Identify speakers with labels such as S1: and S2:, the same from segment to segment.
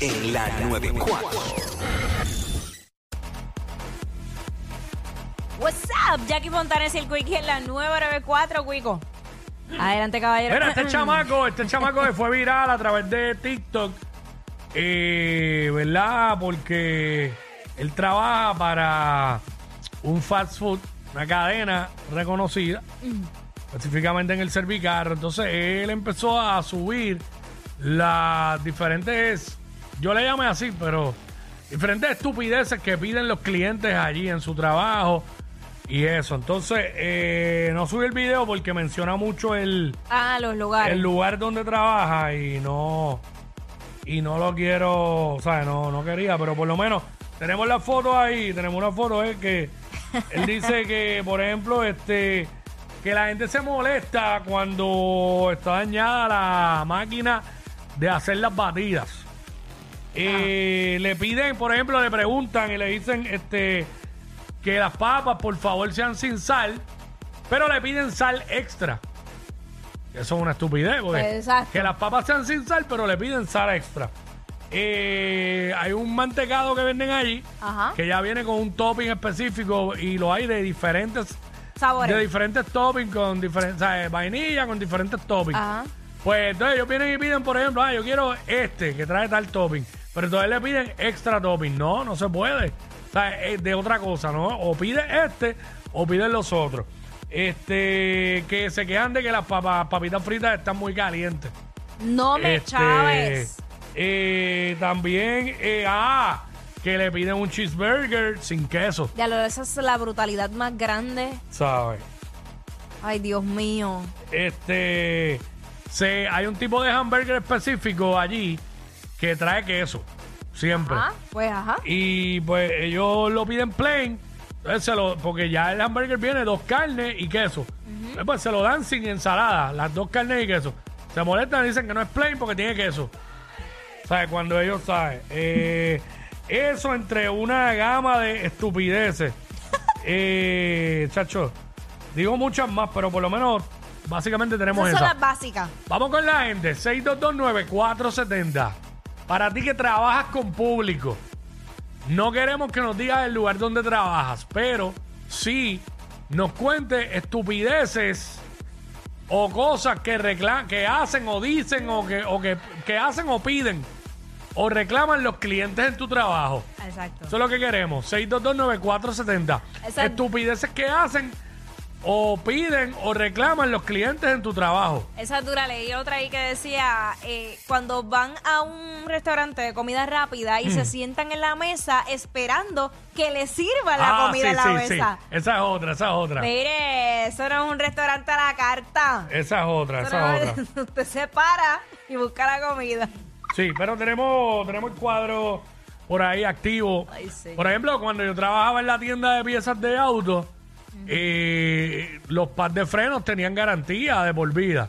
S1: en la 94.
S2: What's up? Jackie Fontanes y el Quickie en la nueva 94, Quico. Adelante, caballero.
S3: Mira, este chamaco, este chamaco que fue viral a través de TikTok, eh, ¿verdad? Porque él trabaja para un fast food, una cadena reconocida, específicamente en el Servicarro. Entonces él empezó a subir las diferentes, yo le llamé así, pero diferentes estupideces que piden los clientes allí en su trabajo y eso. Entonces, eh, no subí el video porque menciona mucho el,
S2: Ah, los lugares.
S3: el lugar donde trabaja y no y no lo quiero, o sea, no, no quería, pero por lo menos tenemos la foto ahí, tenemos una foto eh, que él dice que, por ejemplo, este que la gente se molesta cuando está dañada la máquina de hacer las batidas. Eh, Le piden, por ejemplo, le preguntan y le dicen este que las papas, por favor, sean sin sal, pero le piden sal extra. Eso es una estupidez, porque
S2: Exacto.
S3: que las papas sean sin sal, pero le piden sal extra. Eh, hay un mantecado que venden allí
S2: Ajá.
S3: que ya viene con un topping específico y lo hay de diferentes
S2: Sabores.
S3: de diferentes toppings con diferentes, sea, vainilla con diferentes toppings.
S2: Ajá.
S3: Pues entonces ellos vienen y piden, por ejemplo, ah, yo quiero este que trae tal topping. Pero entonces le piden extra topping. No, no se puede. O sea, es de otra cosa, ¿no? O pide este o piden los otros. Este, que se quejan de que las papas, papitas fritas están muy calientes.
S2: No me
S3: Este,
S2: chaves.
S3: eh, también, eh, ah, que le piden un cheeseburger sin queso,
S2: Ya lo esa es la brutalidad más grande.
S3: ¿sabes?
S2: Ay, Dios mío.
S3: Este, se, hay un tipo de hamburger específico allí que trae queso, siempre.
S2: Ajá. Pues ajá.
S3: Y pues ellos lo piden plain, entonces se lo, porque ya el hamburger viene dos carnes y queso. Entonces, Pues se lo dan sin ensalada, las dos carnes y queso. Se molestan y dicen que no es plain porque tiene queso. ¿Sabes? Cuando ellos saben. Eh, eso entre una gama de estupideces. eh, chacho, digo muchas más, pero por lo menos básicamente tenemos
S2: Esas son
S3: esa.
S2: las básicas.
S3: Vamos con la gente, 6229470. Para ti que trabajas con público, no queremos que nos digas el lugar donde trabajas, pero sí nos cuente estupideces o cosas que que hacen o dicen o que, o que, que hacen o piden o reclaman los clientes en tu trabajo.
S2: Exacto.
S3: Eso es lo que queremos. 6229470.
S2: Esa-
S3: Estupideces que hacen o piden o reclaman los clientes en tu trabajo.
S2: Esa es dura. Leí otra ahí que decía, eh, cuando van a un restaurante de comida rápida y
S3: Mm.
S2: se sientan en la mesa esperando que les sirvan la comida en la mesa.
S3: Esa es otra, esa es otra.
S2: Mire, eso no es un restaurante a la carta.
S3: Esa es otra,
S2: Eso
S3: esa
S2: no
S3: es
S2: es-
S3: otra.
S2: Usted se para y busca la comida.
S3: Sí, pero tenemos, tenemos el cuadro por ahí activo.
S2: Ay, sí.
S3: Por ejemplo, cuando yo trabajaba en la tienda de piezas de auto, eh, los pads de frenos tenían garantía de por vida.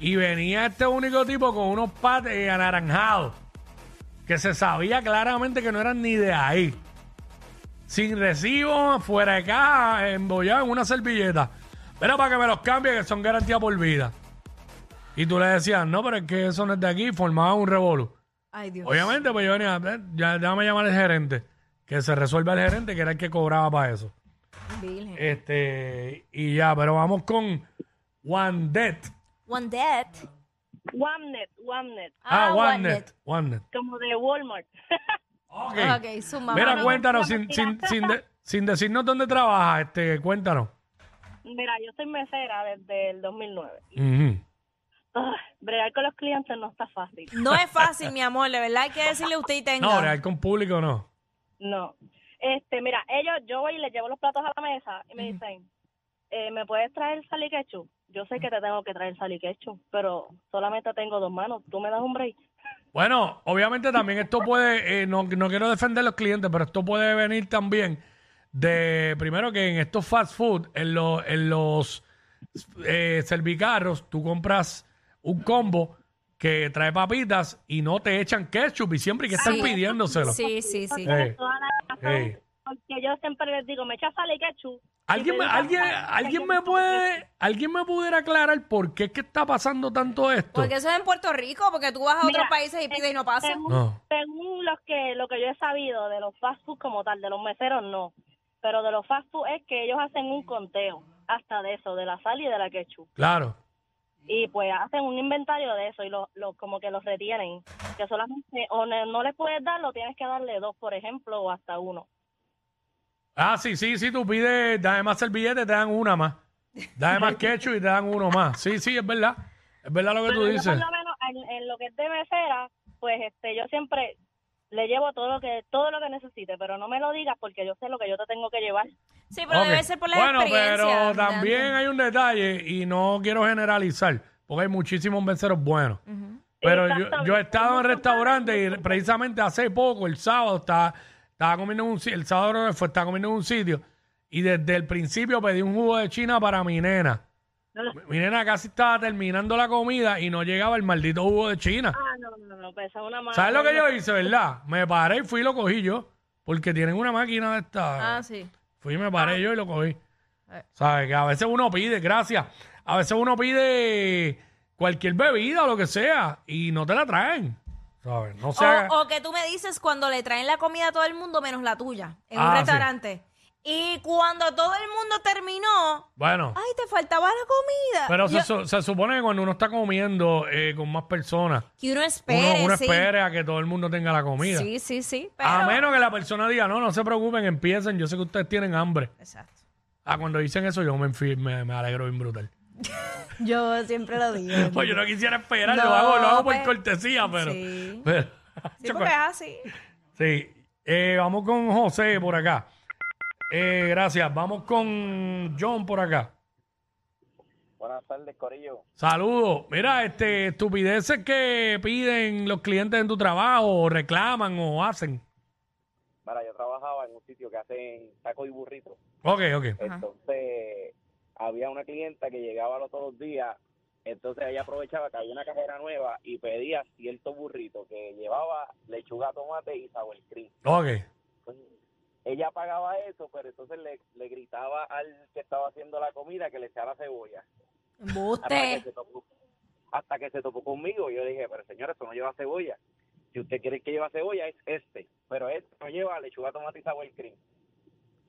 S3: Y venía este único tipo con unos pads eh, anaranjados, que se sabía claramente que no eran ni de ahí. Sin recibo, fuera de caja, embollado en una servilleta. Pero para que me los cambie, que son garantía por vida. Y tú le decías, no, pero es que eso no es de aquí, formaba un revolú.
S2: Ay, Dios.
S3: Obviamente, pues yo venía, ya déjame llamar al gerente, que se resuelva el gerente, que era el que cobraba para eso.
S2: Virgen.
S3: Este, y ya, pero vamos con One Dead.
S2: One Dead.
S4: Wamnet, Wamnet,
S3: Ah,
S2: Ah,
S3: One
S2: One
S3: Net. One Net.
S4: como de Walmart.
S3: Ok.
S2: Ok, su mamá.
S3: Mira,
S2: no-
S3: cuéntanos, sin, sin, sin, de- sin decirnos dónde trabajas, este, cuéntanos.
S4: Mira, yo soy mesera desde el 2009.
S3: Ujú.
S4: Ah, bregar con los clientes no está fácil.
S2: No es fácil, mi amor. De verdad hay que decirle a usted y tenga.
S3: No, real con público no.
S4: No. Este, mira, ellos, yo voy y les llevo los platos a la mesa y me dicen, eh, ¿me puedes traer sal y ketchup? Yo sé que te tengo que traer sal y ketchup, pero solamente tengo dos manos. ¿Tú me das un break?
S3: Bueno, obviamente también esto puede, eh, no, no quiero defender a los clientes, pero esto puede venir también de, primero que en estos fast food, en, los en los eh, servicarros, tú compras un combo que trae papitas y no te echan ketchup y siempre hay que estar
S2: Sí.
S3: pidiéndoselo.
S2: Sí, sí, sí.
S3: Eh,
S4: Toda la razón,
S3: eh.
S4: Porque yo siempre les digo, me echa sal y ketchup
S3: ¿Alguien, me, alguien,
S4: "Ay,
S3: alguien me puede, alguien me pudiera aclarar por qué es que está pasando tanto esto?
S2: Porque eso es en Puerto Rico, porque tú vas a otros
S4: Mira,
S2: países y pides y no pasa.
S4: Según,
S3: No.
S4: según los que, lo que yo he sabido de los fast food como tal, de los meseros no. Pero de los fast food es que ellos hacen un conteo hasta de eso, de la sal y de la ketchup.
S3: Claro.
S4: Y pues hacen un inventario de eso y lo, lo, como que los retienen. Que solamente o ne- no les puedes dar, lo tienes que darle dos, por ejemplo, o hasta uno.
S3: Ah, sí, sí, sí, tú pides, dame más servillete, te dan una más. Dame más ketchup y te dan uno más. Sí, sí, es verdad. Es verdad lo que tú
S4: Pero yo,
S3: dices.
S4: por lo menos en, en lo que es de mesera, pues este yo siempre le llevo todo lo que todo lo que necesite, pero no me lo digas porque yo sé lo que yo te tengo que llevar.
S2: Sí, pero
S3: Ok.
S2: debe ser por la
S3: Bueno,
S2: experiencia.
S3: pero también hay un detalle y no quiero generalizar, porque hay muchísimos meseros buenos. Pero yo, yo he estado en restaurantes y precisamente hace poco, el sábado, estaba, estaba comiendo en un si- el sábado creo que fue, estaba comiendo en un sitio y desde el principio pedí un jugo de China para mi nena. Mi nena casi estaba terminando la comida y no llegaba el maldito jugo de China.
S4: Ah, no, no, no, pues una mala.
S3: ¿Sabes lo que yo hice, verdad? Me paré y fui y lo cogí yo. Porque tienen una máquina de esta.
S2: Ah, sí.
S3: Fui y me paré yo y lo cogí.
S2: Eh.
S3: ¿Sabes? Que a veces uno pide, gracias. A veces uno pide cualquier bebida o lo que sea y no te la traen. ¿Sabes? No se haga-
S2: O, o que tú me dices cuando le traen la comida a todo el mundo menos la tuya en un
S3: Ah, sí.
S2: Y cuando todo el mundo terminó,
S3: Bueno,
S2: ay, te faltaba la comida.
S3: pero
S2: Yo-
S3: se, su- se supone que cuando uno está comiendo eh, con más personas,
S2: que uno espere,
S3: uno, uno
S2: sí.
S3: espere a que todo el mundo tenga la comida.
S2: Sí, sí, sí. Pero...
S3: A menos que la persona diga, no, no se preocupen, empiecen, yo sé que ustedes tienen hambre.
S2: Exacto.
S3: Ah, cuando dicen eso yo me, enfi- me, me alegro bien brutal.
S2: Yo siempre lo digo.
S3: Pues yo no quisiera esperar,
S2: No,
S3: lo hago, lo hago por
S2: pues,
S3: cortesía, pero...
S2: sí.
S3: pero-
S2: Sí, porque es así.
S3: Sí. Eh, vamos con José por acá. Eh, gracias. Vamos con John por acá.
S1: Buenas tardes, Corillo.
S3: Saludos. Mira, este, estupideces que piden los clientes en tu trabajo, o reclaman o hacen.
S1: Mira, yo trabajaba en un sitio que hacen taco y burrito.
S3: Ok, ok.
S1: Entonces, había una clienta que llegaba los todos los días. Entonces, ella aprovechaba que había una cajera nueva y pedía cierto burrito que llevaba lechuga, tomate y sour cream.
S3: Ok.
S1: Pues, ella pagaba eso, pero entonces le, le gritaba al que estaba haciendo la comida que le echara cebolla. Hasta que, se topó, hasta que se topó conmigo. Yo le dije, pero señor, esto no lleva cebolla. Si usted quiere que lleva cebolla, es este. Pero este no lleva lechuga, tomate y sour cream.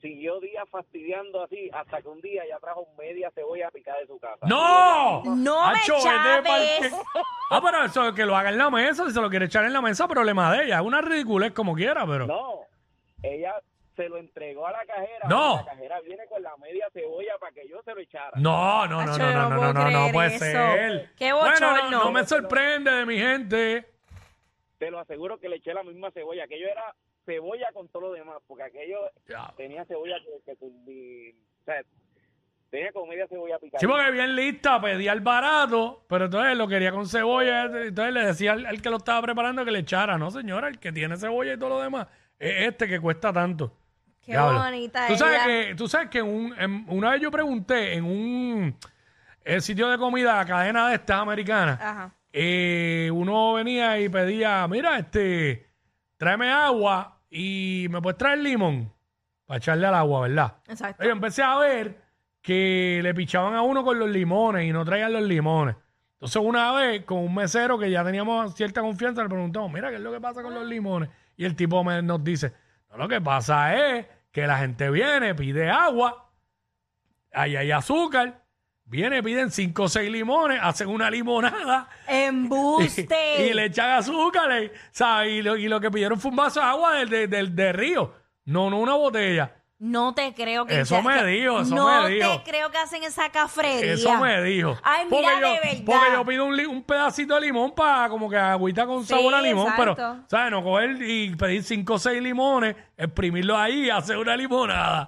S1: Siguió días fastidiando así, hasta que un día ya trajo media cebolla picada de su casa.
S3: ¡No!
S2: No me
S3: Acho, vete
S2: chaves.
S3: Ah, pero eso que lo haga en la mesa, si se lo quiere echar en la mesa, problema de ella. Es una ridiculez como quiera, pero.
S1: No, ella se lo entregó a la cajera.
S3: No.
S1: La cajera viene con la media cebolla para que yo se lo echara.
S3: No, no, no,
S2: Acho,
S3: no,
S2: yo
S3: no,
S2: no
S3: no,
S2: puedo
S3: no, no,
S2: creer
S3: puede
S2: eso.
S3: ser.
S2: Qué
S3: Bueno, no, no me sorprende de mi gente.
S1: Te lo aseguro que le eché la misma cebolla. Aquello era cebolla con todo lo demás, porque aquello
S3: Ya.
S1: tenía cebolla que, que o sea, tenía como media cebolla picada.
S3: Sí, porque bien lista, pedía el barato, pero entonces lo quería con cebolla. Entonces le decía al, al que lo estaba preparando que le echara. No, señora, el que tiene cebolla y todo lo demás es este que cuesta tanto.
S2: Qué
S3: Diablo.
S2: bonita
S3: ¿Tú sabes
S2: ella.
S3: que, tú sabes que un- en- una vez yo pregunté en un eh, sitio de comida, cadena de estas americanas,
S2: Ajá.
S3: eh, uno venía y pedía, mira, este, tráeme agua y me puedes traer limón para echarle al agua, ¿verdad?
S2: Exacto.
S3: Yo empecé a ver que le pichaban a uno con los limones y no traían los limones. Entonces una vez con un mesero que ya teníamos cierta confianza le preguntamos, mira, ¿qué es lo que pasa con los limones? Y el tipo me- nos dice, no, lo que pasa es que la gente viene, pide agua, ahí hay azúcar, viene, piden cinco o seis limones, hacen una limonada
S2: Embuste.
S3: y le echan azúcar, eh, ¿sabes? Y lo, y lo que pidieron fue un vaso de agua del, del, del- del río, no, no una botella.
S2: No te creo que...
S3: Eso me dijo, eso
S2: no
S3: me dijo.
S2: te creo que hacen esa cafrería.
S3: Eso me dijo.
S2: Ay, mira,
S3: porque, yo,
S2: de verdad.
S3: porque yo pido un, li- un pedacito de limón para como que agüita con
S2: Sí,
S3: sabor a limón, pero,
S2: exacto.
S3: ¿sabes? No coger y pedir cinco o seis limones, exprimirlos ahí y hacer una limonada.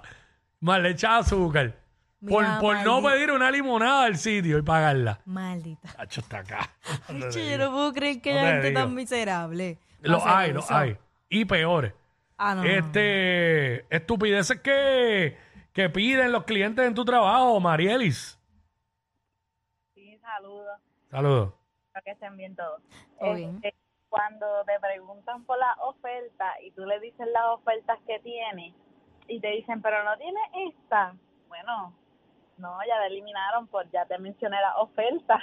S3: Más le echar azúcar. Por,
S2: Mira,
S3: por no
S2: maldito.
S3: pedir una limonada al sitio y pagarla.
S2: Maldita.
S3: Hacho está acá.
S2: Yo no puedo creer que
S3: No
S2: haya
S3: te
S2: gente
S3: digo.
S2: tan miserable.
S3: Los
S2: Hacer
S3: hay, los
S2: eso.
S3: hay. Y peores.
S2: Ah, no,
S3: este, estupideces que, que piden los clientes en tu trabajo, Marielis.
S4: Sí, saludos.
S3: Saludos.
S4: Espero que estén bien todos.
S2: Todo bien.
S4: Este, cuando te preguntan por las ofertas y tú le dices las ofertas que tienes y te dicen, pero no tiene esta,
S5: Bueno, no, ya la eliminaron por, ya te mencioné la oferta.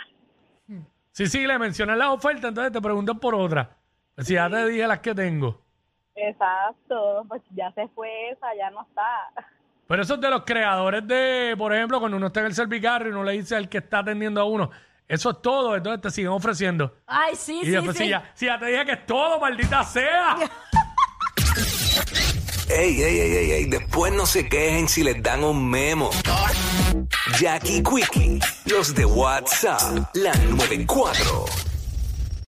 S3: Sí, sí, le mencioné la oferta, entonces te pregunto por otra. Si ya te dije las que tengo.
S5: Exacto, pues ya se fue esa, ya no está.
S3: Pero eso es de los creadores de, por ejemplo, cuando uno está en el servicarro y uno le dice al que está atendiendo a uno, eso es todo, entonces te siguen ofreciendo.
S2: Ay, sí,
S3: y
S2: sí,
S3: después,
S2: sí.
S3: si, ya, si ya te dije que es todo, maldita sea.
S6: Ey, ey, ey, ey, ey, después no se quejen si les dan un memo. Jackie Quickie, los de WhatsApp, la 94.